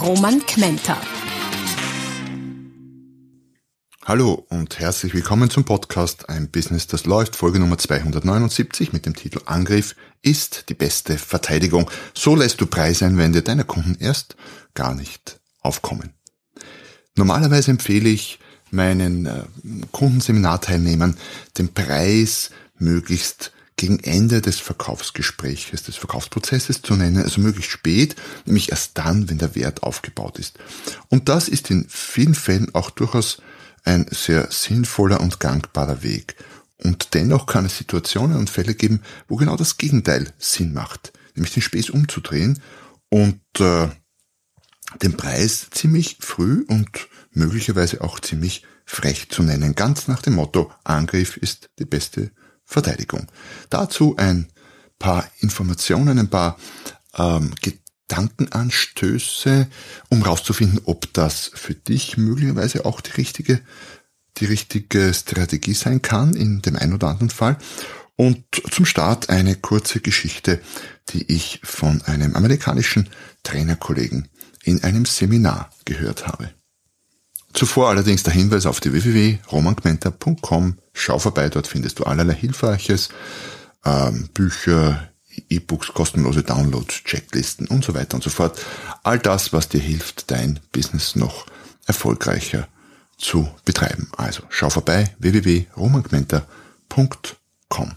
Roman Kmenter. Hallo und herzlich willkommen zum Podcast Ein Business, das läuft, Folge Nummer 279 mit dem Titel Angriff ist die beste Verteidigung. So lässt du Preiseinwände deiner Kunden erst gar nicht aufkommen. Normalerweise empfehle ich meinen äh, Kundenseminarteilnehmern, den Preis möglichst gegen Ende des Verkaufsgespräches, des Verkaufsprozesses zu nennen, also möglichst spät, nämlich erst dann, wenn der Wert aufgebaut ist. Und das ist in vielen Fällen auch durchaus ein sehr sinnvoller und gangbarer Weg. Und dennoch kann es Situationen und Fälle geben, wo genau das Gegenteil Sinn macht, nämlich den Spieß umzudrehen und äh, den Preis ziemlich früh und möglicherweise auch ziemlich frech zu nennen, ganz nach dem Motto Angriff ist die beste Verteidigung. Dazu ein paar Informationen, ein paar ähm, Gedankenanstöße, um herauszufinden, ob das für dich möglicherweise auch die richtige, die richtige Strategie sein kann in dem einen oder anderen Fall. Und zum Start eine kurze Geschichte, die ich von einem amerikanischen Trainerkollegen in einem Seminar gehört habe. Zuvor allerdings der Hinweis auf die www.romangmenta.com. Schau vorbei, dort findest du allerlei Hilfreiches, ähm, Bücher, E-Books, kostenlose Downloads, Checklisten und so weiter und so fort. All das, was dir hilft, dein Business noch erfolgreicher zu betreiben. Also schau vorbei www.romangmenta.com.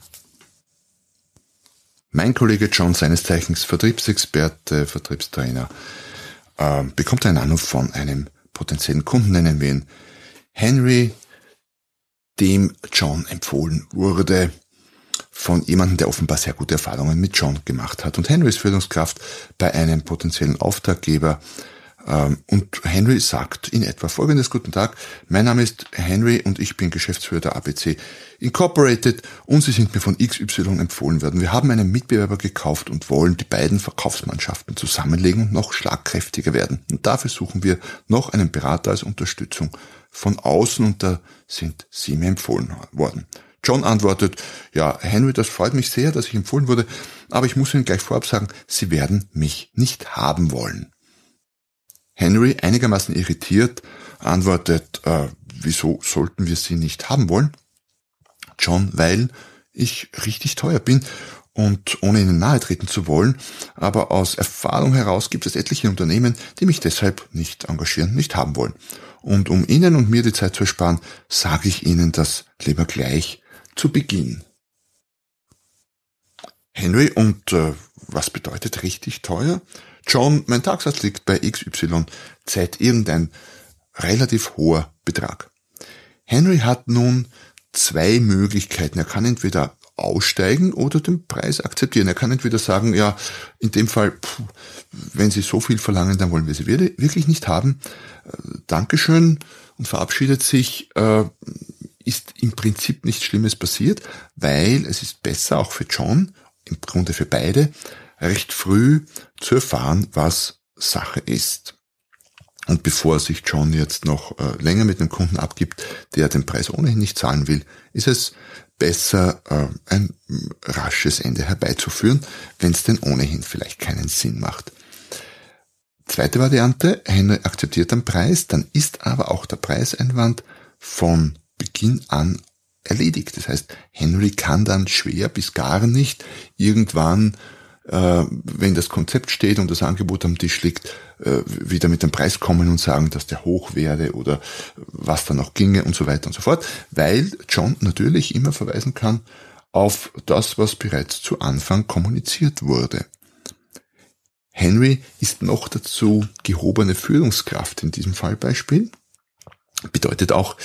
Mein Kollege John, seines Zeichens Vertriebsexperte, Vertriebstrainer, äh, bekommt einen Anruf von einem potenziellen Kunden, nennen wir ihn Henry, dem John empfohlen wurde, von jemandem, der offenbar sehr gute Erfahrungen mit John gemacht hat. Und Henry ist Führungskraft bei einem potenziellen Auftraggeber. Ähm, und Henry sagt in etwa folgendes, guten Tag, mein Name ist Henry und ich bin Geschäftsführer der ABC Incorporated und Sie sind mir von XY empfohlen worden. Wir haben einen Mitbewerber gekauft und wollen die beiden Verkaufsmannschaften zusammenlegen und noch schlagkräftiger werden. Und dafür suchen wir noch einen Berater als Unterstützung von außen und da sind Sie mir empfohlen worden. John antwortet, ja, Henry, das freut mich sehr, dass ich empfohlen wurde, aber ich muss Ihnen gleich vorab sagen, Sie werden mich nicht haben wollen. Henry, einigermaßen irritiert, antwortet, äh, wieso sollten wir Sie nicht haben wollen? John, weil ich richtig teuer bin und ohne Ihnen nahe treten zu wollen, aber aus Erfahrung heraus gibt es etliche Unternehmen, die mich deshalb nicht engagieren, nicht haben wollen. Und um Ihnen und mir die Zeit zu ersparen, sage ich Ihnen das lieber gleich zu Beginn. Henry, und äh, was bedeutet richtig teuer? John, mein Tagsatz liegt bei XY, Zeit irgendein relativ hoher Betrag. Henry hat nun zwei Möglichkeiten. Er kann entweder aussteigen oder den Preis akzeptieren. Er kann entweder sagen, ja, in dem Fall, pff, wenn Sie so viel verlangen, dann wollen wir Sie wirklich nicht haben. Äh, Dankeschön und verabschiedet sich. Äh, ist im Prinzip nichts Schlimmes passiert, weil es ist besser auch für John, im Grunde für beide, recht früh zu erfahren, was Sache ist. Und bevor sich John jetzt noch äh, länger mit einem Kunden abgibt, der den Preis ohnehin nicht zahlen will, ist es besser, äh, ein rasches Ende herbeizuführen, wenn es denn ohnehin vielleicht keinen Sinn macht. Zweite Variante, Henry akzeptiert den Preis, dann ist aber auch der Preiseinwand von Beginn an erledigt. Das heißt, Henry kann dann schwer bis gar nicht irgendwann, äh, wenn das Konzept steht und das Angebot am Tisch liegt, äh, wieder mit dem Preis kommen und sagen, dass der hoch wäre oder was da noch ginge und so weiter und so fort, weil John natürlich immer verweisen kann auf das, was bereits zu Anfang kommuniziert wurde. Henry ist noch dazu gehobene Führungskraft in diesem Fallbeispiel. Bedeutet auch,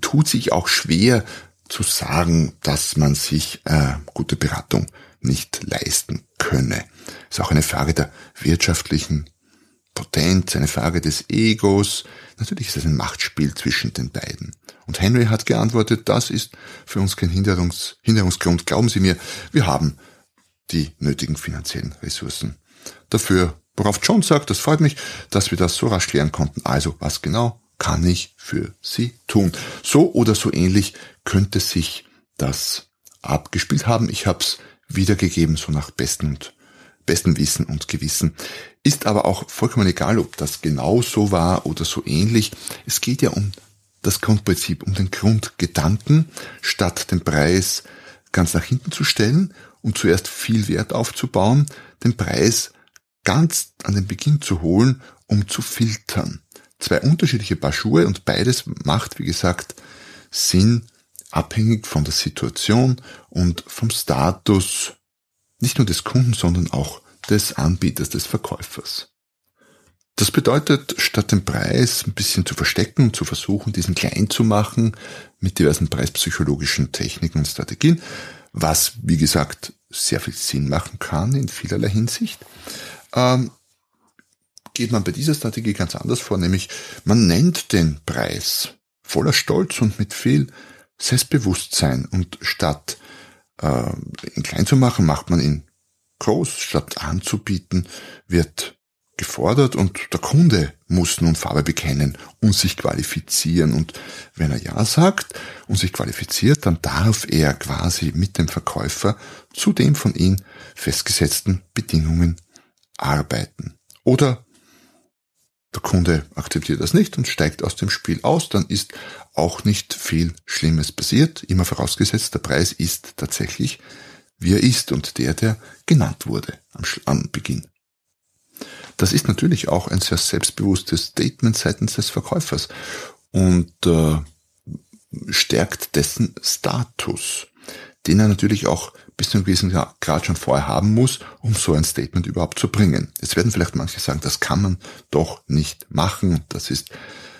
tut sich auch schwer zu sagen, dass man sich äh, gute Beratung nicht leisten könne. Ist auch eine Frage der wirtschaftlichen Potenz, eine Frage des Egos. Natürlich ist es ein Machtspiel zwischen den beiden. Und Henry hat geantwortet, das ist für uns kein Hinderungs Hinderungsgrund. Glauben Sie mir, wir haben die nötigen finanziellen Ressourcen dafür. Worauf John sagt, das freut mich, dass wir das so rasch klären konnten. Also, was genau kann ich für Sie tun? So oder so ähnlich könnte sich das abgespielt haben. Ich habe es wiedergegeben, so nach bestem und bestem Wissen und Gewissen. Ist aber auch vollkommen egal, ob das genau so war oder so ähnlich. Es geht ja um das Grundprinzip, um den Grundgedanken, statt den Preis ganz nach hinten zu stellen und zuerst viel Wert aufzubauen, den Preis ganz an den Beginn zu holen, um zu filtern. Zwei unterschiedliche Paar Schuhe und beides macht, wie gesagt, Sinn, abhängig von der Situation und vom Status nicht nur des Kunden, sondern auch des Anbieters, des Verkäufers. Das bedeutet, statt den Preis ein bisschen zu verstecken und zu versuchen, diesen klein zu machen mit diversen preispsychologischen Techniken und Strategien, was, wie gesagt, sehr viel Sinn machen kann in vielerlei Hinsicht, ähm, geht man bei dieser Strategie ganz anders vor, nämlich man nennt den Preis voller Stolz und mit viel Selbstbewusstsein und statt äh, ihn klein zu machen, macht man ihn groß, statt anzubieten, wird gefordert und der Kunde muss nun Farbe bekennen und sich qualifizieren. Und wenn er Ja sagt und sich qualifiziert, dann darf er quasi mit dem Verkäufer zu den von ihm festgesetzten Bedingungen arbeiten. Oder der Kunde akzeptiert das nicht und steigt aus dem Spiel aus, dann ist auch nicht viel Schlimmes passiert, immer vorausgesetzt, der Preis ist tatsächlich, wie er ist und der, der genannt wurde am, am Beginn. Das ist natürlich auch ein sehr selbstbewusstes Statement seitens des Verkäufers und äh, stärkt dessen Status, den er natürlich auch bis zu einem gewissen Grad schon vorher haben muss, um so ein Statement überhaupt zu bringen. Jetzt werden vielleicht manche sagen, das kann man doch nicht machen. Das ist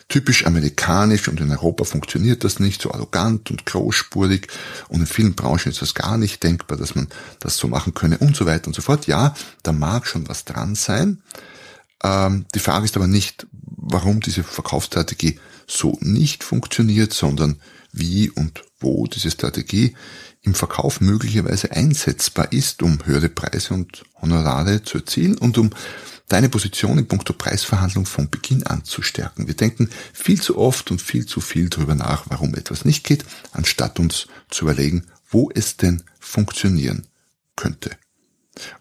typisch amerikanisch und in Europa funktioniert das nicht so arrogant und großspurig und in vielen Branchen ist das gar nicht denkbar, dass man das so machen könne und so weiter und so fort. Ja, da mag schon was dran sein. Ähm, die Frage ist aber nicht, warum diese Verkaufsstrategie so nicht funktioniert, sondern wie und wo diese Strategie im Verkauf möglicherweise einsetzbar ist, um höhere Preise und Honorare zu erzielen und um deine Position in puncto Preisverhandlung von Beginn an zu stärken. Wir denken viel zu oft und viel zu viel darüber nach, warum etwas nicht geht, anstatt uns zu überlegen, wo es denn funktionieren könnte.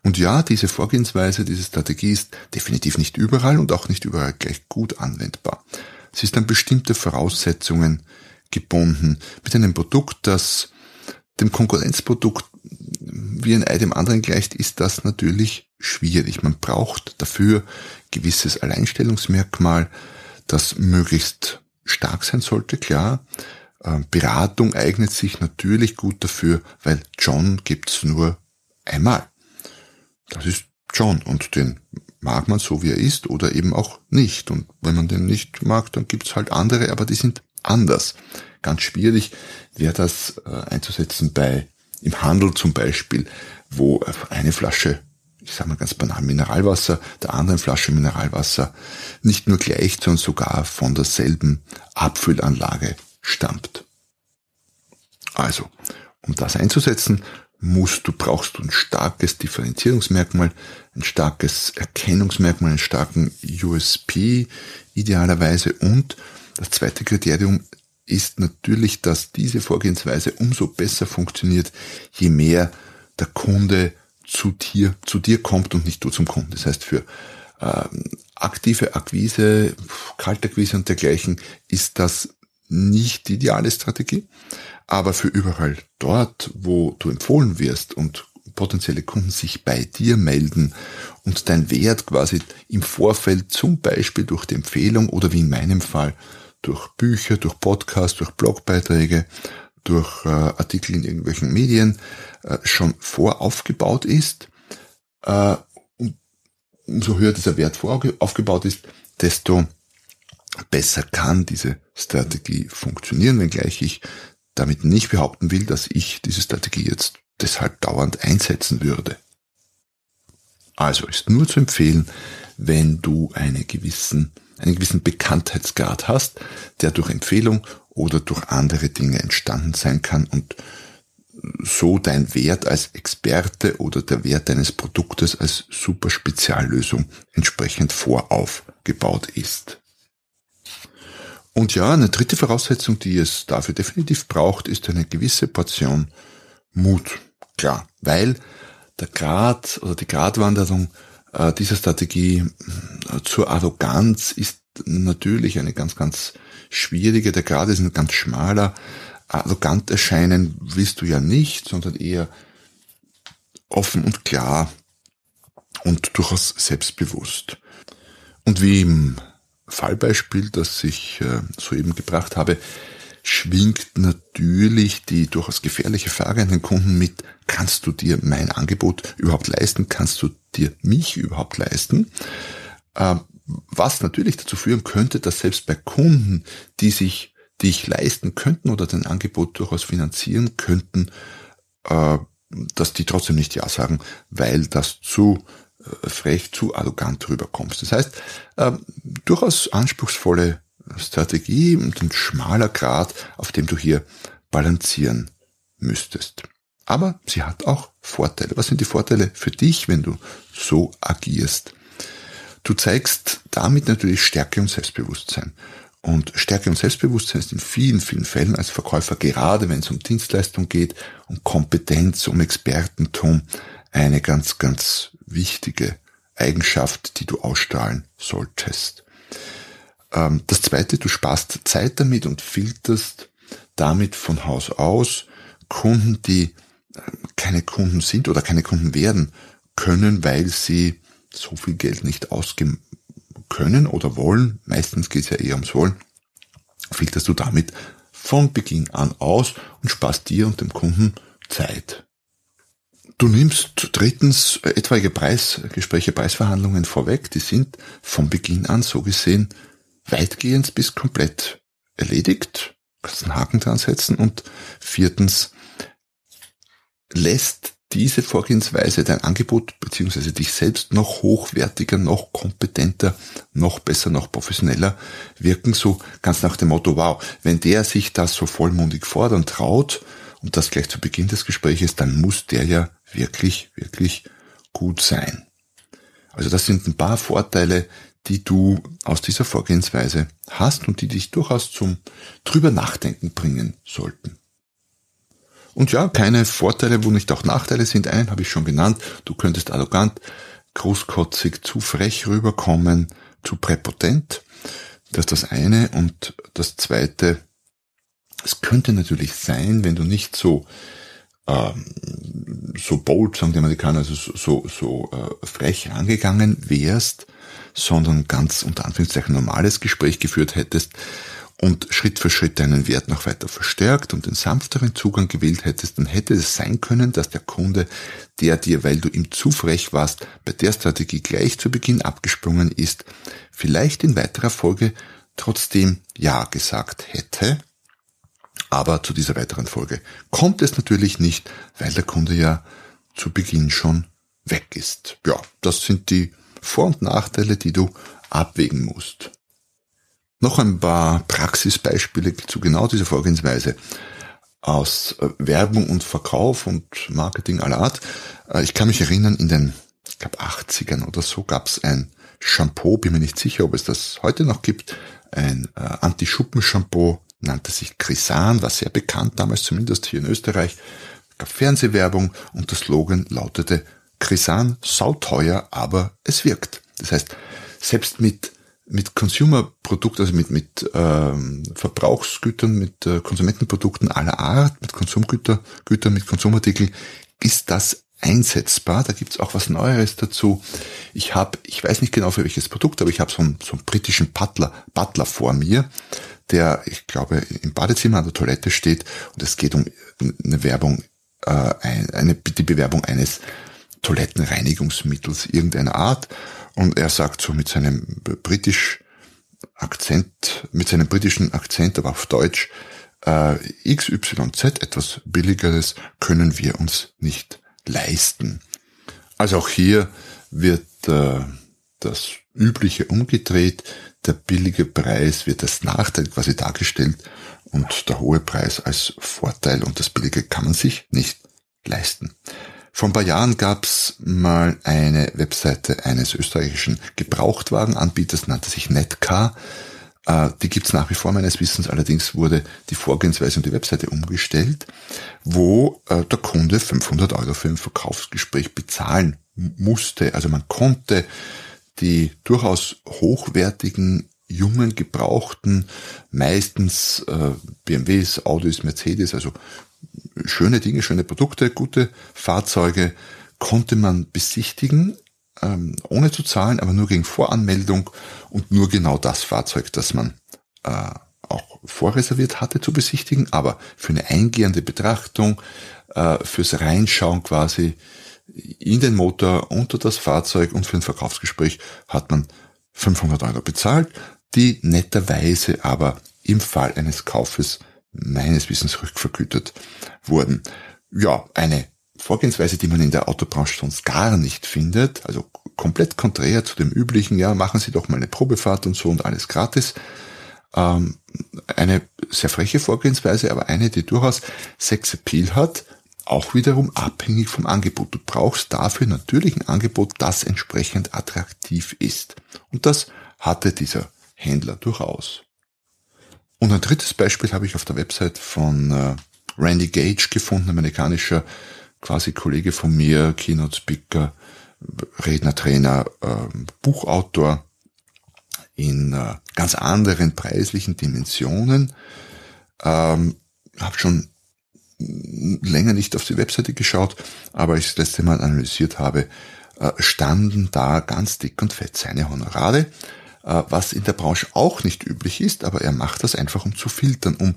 Und ja, diese Vorgehensweise, diese Strategie ist definitiv nicht überall und auch nicht überall gleich gut anwendbar. Sie ist an bestimmte Voraussetzungen gebunden mit einem Produkt, das dem Konkurrenzprodukt wie ein Ei dem anderen gleicht, ist das natürlich schwierig. Man braucht dafür gewisses Alleinstellungsmerkmal, das möglichst stark sein sollte, klar. Ähm, Beratung eignet sich natürlich gut dafür, weil John gibt's nur einmal. Das ist John und den mag man so wie er ist oder eben auch nicht. Und wenn man den nicht mag, dann gibt's halt andere, aber die sind anders. Ganz schwierig wäre das äh, einzusetzen bei im Handel zum Beispiel, wo eine Flasche, ich sage mal ganz banal, Mineralwasser, der anderen Flasche Mineralwasser nicht nur gleich, sondern sogar von derselben Abfüllanlage stammt. Also, um das einzusetzen, musst du, brauchst du ein starkes Differenzierungsmerkmal, ein starkes Erkennungsmerkmal, einen starken USP idealerweise und das zweite Kriterium ist natürlich, dass diese Vorgehensweise umso besser funktioniert, je mehr der Kunde zu dir, zu dir kommt und nicht du zum Kunden. Das heißt, für ähm, aktive Akquise, Kaltakquise und dergleichen ist das nicht die ideale Strategie. Aber für überall dort, wo du empfohlen wirst und potenzielle Kunden sich bei dir melden und dein Wert quasi im Vorfeld zum Beispiel durch die Empfehlung oder wie in meinem Fall durch Bücher, durch Podcasts, durch Blogbeiträge, durch äh, Artikel in irgendwelchen Medien äh, schon voraufgebaut ist. Äh, umso höher dieser Wert voraufgebaut ist, desto besser kann diese Strategie funktionieren, wenngleich ich damit nicht behaupten will, dass ich diese Strategie jetzt deshalb dauernd einsetzen würde. Also ist nur zu empfehlen, wenn du eine gewissen, einen gewissen Bekanntheitsgrad hast, der durch Empfehlung oder durch andere Dinge entstanden sein kann und so dein Wert als Experte oder der Wert deines Produktes als super Speziallösung entsprechend voraufgebaut ist. Und ja, eine dritte Voraussetzung, die es dafür definitiv braucht, ist eine gewisse Portion Mut. Klar, weil der Grad oder die Gratwanderung äh, dieser Strategie äh, zur Arroganz ist natürlich eine ganz, ganz schwierige. Der Grad ist ein ganz schmaler. Arrogant erscheinen willst du ja nicht, sondern eher offen und klar und durchaus selbstbewusst. Und wie im Fallbeispiel, das ich äh, soeben gebracht habe, schwingt natürlich die durchaus gefährliche Frage an den Kunden mit, kannst du dir mein Angebot überhaupt leisten? Kannst du dir mich überhaupt leisten? Äh, was natürlich dazu führen könnte, dass selbst bei Kunden, die sich dich leisten könnten oder dein Angebot durchaus finanzieren könnten, äh, dass die trotzdem nicht Ja sagen, weil das zu frech, zu arrogant rüberkommst. Das heißt, äh, durchaus anspruchsvolle Strategie und ein schmaler Grad, auf dem du hier balancieren müsstest. Aber sie hat auch Vorteile. Was sind die Vorteile für dich, wenn du so agierst? Du zeigst damit natürlich Stärke und Selbstbewusstsein. Und Stärke und Selbstbewusstsein ist in vielen, vielen Fällen als Verkäufer, gerade wenn es um Dienstleistung geht, um Kompetenz, um Expertentum, eine ganz, ganz wichtige Eigenschaft, die du ausstrahlen solltest. Ähm, das zweite, du sparst Zeit damit und filterst damit von Haus aus Kunden, die äh, keine Kunden sind oder keine Kunden werden können, weil sie so viel Geld nicht ausgeben können oder wollen. Meistens geht es ja eher ums Wollen. Filterst du damit von Beginn an aus und sparst dir und dem Kunden Zeit. Du nimmst drittens etwaige Preisgespräche, Preisverhandlungen vorweg. Die sind von Beginn an so gesehen weitgehend bis komplett erledigt. Kannst einen Haken dran setzen. Und viertens lässt diese Vorgehensweise dein Angebot beziehungsweise dich selbst noch hochwertiger, noch kompetenter, noch besser, noch professioneller wirken, so ganz nach dem Motto, wow, wenn der sich das so vollmundig fordern traut und das gleich zu Beginn des Gespräches, dann muss der ja wirklich, wirklich gut sein. Also das sind ein paar Vorteile, die du aus dieser Vorgehensweise hast und die dich durchaus zum drüber nachdenken bringen sollten. Und ja, keine Vorteile, wo nicht auch Nachteile sind. Einen habe ich schon genannt. Du könntest arrogant, großkotzig, zu frech rüberkommen, zu präpotent. Das ist das eine. Und das zweite, es könnte natürlich sein, wenn du nicht so ähm, so bold, sagen die Amerikaner, also so, so, äh, frech angegangen wärst, sondern ganz unter Anführungszeichen normales Gespräch geführt hättest und Schritt für Schritt deinen Wert noch weiter verstärkt und den sanfteren Zugang gewählt hättest, dann hätte es sein können, dass der Kunde, der dir, weil du ihm zu frech warst, bei der Strategie gleich zu Beginn abgesprungen ist, vielleicht in weiterer Folge trotzdem Ja gesagt hätte aber zu dieser weiteren Folge kommt es natürlich nicht, weil der Kunde ja zu Beginn schon weg ist. Ja, das sind die Vor- und Nachteile, die du abwägen musst. Noch ein paar Praxisbeispiele zu genau dieser Vorgehensweise aus äh, Werbung und Verkauf und Marketing aller Art. Äh, ich kann mich erinnern, in den, ich glaube, 80ern oder so gab es ein Shampoo, bin mir nicht sicher, ob es das heute noch gibt, ein äh, Anti-Schuppen-Shampoo nannte sich Krisan, war sehr bekannt damals, zumindest hier in Österreich, gab Fernsehwerbung und der Slogan lautete Krisan sauteuer, aber es wirkt. Das heißt, selbst mit mit Consumer-Produkt, also mit, mit ähm, Verbrauchsgütern, mit äh, Konsumentenprodukten aller Art, mit Konsumgütern, Gütern, mit Konsumartikeln, ist das einsetzbar. Da gibt's auch was Neueres dazu. Ich habe, ich weiß nicht genau für welches Produkt, aber ich habe so einen, so einen britischen Butler, Butler vor mir, der, ich glaube, im Badezimmer an der Toilette steht und es geht um eine Werbung, äh, eine, die Bewerbung eines Toilettenreinigungsmittels irgendeiner Art und er sagt so mit seinem britisch Akzent, mit seinem britischen Akzent, aber auf Deutsch, äh, XYZ, etwas billigeres, können wir uns nicht leisten. Also auch hier wird äh, das Übliche umgedreht. Der billige Preis wird als Nachteil quasi dargestellt und der hohe Preis als Vorteil und das Billige kann man sich nicht leisten. Vor ein paar Jahren gab es mal eine Webseite eines österreichischen Gebrauchtwagenanbieters, nannte sich Netcar. Äh, die gibt's nach wie vor meines Wissens, allerdings wurde die Vorgehensweise und die Webseite umgestellt, wo äh, der Kunde 500 Euro für ein Verkaufsgespräch bezahlen musste. Also man konnte die durchaus hochwertigen jungen, gebrauchten, meistens äh, BMWs, Audis, Mercedes, also schöne Dinge, schöne Produkte, gute Fahrzeuge konnte man besichtigen, ähm, ohne zu zahlen, aber nur gegen Voranmeldung und nur genau das Fahrzeug, das man äh, auch vorreserviert hatte zu besichtigen, aber für eine eingehende Betrachtung, äh, fürs Reinschauen quasi in den Motor, unter das Fahrzeug und für ein Verkaufsgespräch hat man 500 Euro bezahlt, die netterweise aber im Fall eines Kaufes meines Wissens rückvergütet wurden. Ja, eine Vorgehensweise, die man in der Autobranche sonst gar nicht findet, also komplett konträr zu dem üblichen, ja, machen Sie doch mal eine Probefahrt und so und alles gratis. Ähm, eine sehr freche Vorgehensweise, aber eine, die durchaus Sexappeal hat, auch wiederum abhängig vom Angebot. Du brauchst dafür natürlich ein Angebot, das entsprechend attraktiv ist. Und das hatte dieser Händler durchaus. Und ein drittes Beispiel habe ich auf der Website von äh, Randy Gage gefunden, amerikanischer quasi Kollege von mir, Keynote Speaker, Redner, Trainer, äh, Buchautor in äh, ganz anderen preislichen Dimensionen. Ähm, habe schon länger nicht auf die Webseite geschaut, aber ich das letzte Mal analysiert habe, äh, standen da ganz dick und fett seine Honorare, was in der Branche auch nicht üblich ist, aber er macht das einfach, um zu filtern, um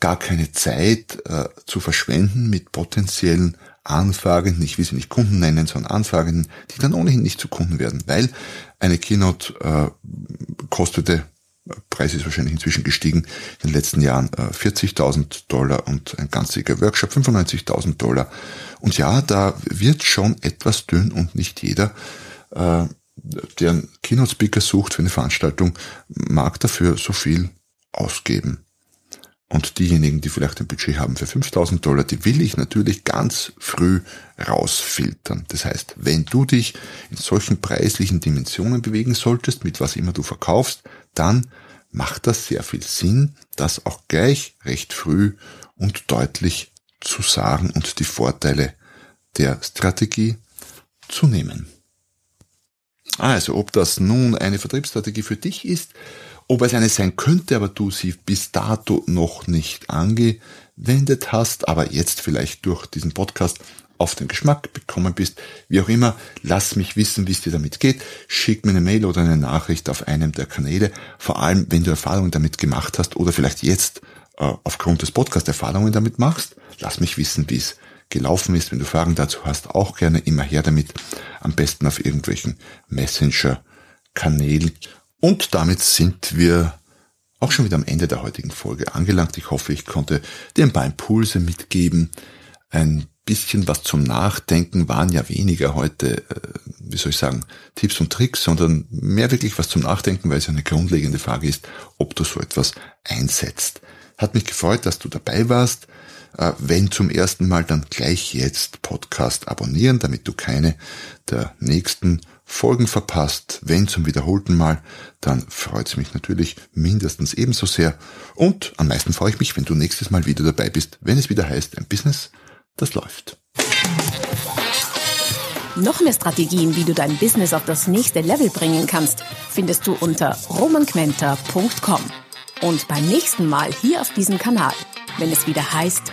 gar keine Zeit äh, zu verschwenden mit potenziellen Anfragenden, ich will sie nicht Kunden nennen, sondern Anfragenden, die dann ohnehin nicht zu Kunden werden, weil eine Keynote äh, kostete Preis ist wahrscheinlich inzwischen gestiegen, in den letzten Jahren 40.000 äh, Dollar und ein ganziger Workshop 95.000 Dollar. Und ja, da wird schon etwas dünn und nicht jeder, äh, der einen Keynote-Speaker sucht für eine Veranstaltung, mag dafür so viel ausgeben. Und diejenigen, die vielleicht ein Budget haben für 5000 Dollar, die will ich natürlich ganz früh rausfiltern. Das heißt, wenn du dich in solchen preislichen Dimensionen bewegen solltest, mit was immer du verkaufst, dann macht das sehr viel Sinn, das auch gleich recht früh und deutlich zu sagen und die Vorteile der Strategie zu nehmen. Also, ob das nun eine Vertriebsstrategie für dich ist, ob es eine sein könnte, aber du sie bis dato noch nicht angewendet hast, aber jetzt vielleicht durch diesen Podcast auf den Geschmack bekommen bist, wie auch immer, lass mich wissen, wie es dir damit geht. Schick mir eine Mail oder eine Nachricht auf einem der Kanäle, vor allem wenn du Erfahrungen damit gemacht hast oder vielleicht jetzt äh, aufgrund des Podcasts Erfahrungen damit machst. Lass mich wissen, wie es gelaufen ist. Wenn du Fragen dazu hast, auch gerne immer her damit. Am besten auf irgendwelchen Messenger-Kanälen und damit sind wir auch schon wieder am Ende der heutigen Folge angelangt. Ich hoffe, ich konnte dir ein paar Impulse mitgeben. Ein bisschen was zum Nachdenken waren ja weniger heute, äh, wie soll ich sagen, Tipps und Tricks, sondern mehr wirklich was zum Nachdenken, weil es eine grundlegende Frage ist, ob du so etwas einsetzt. Hat mich gefreut, dass du dabei warst. Äh, wenn zum ersten Mal, dann gleich jetzt Podcast abonnieren, damit du keine der nächsten Folgen verpasst. Wenn zum wiederholten Mal, dann freut es mich natürlich mindestens ebenso sehr. Und am meisten freue ich mich, wenn du nächstes Mal wieder dabei bist, wenn es wieder heißt, ein Business, das läuft. Noch mehr Strategien, wie du dein Business auf das nächste Level bringen kannst, findest du unter romanquenter.com. Und beim nächsten Mal hier auf diesem Kanal, wenn es wieder heißt,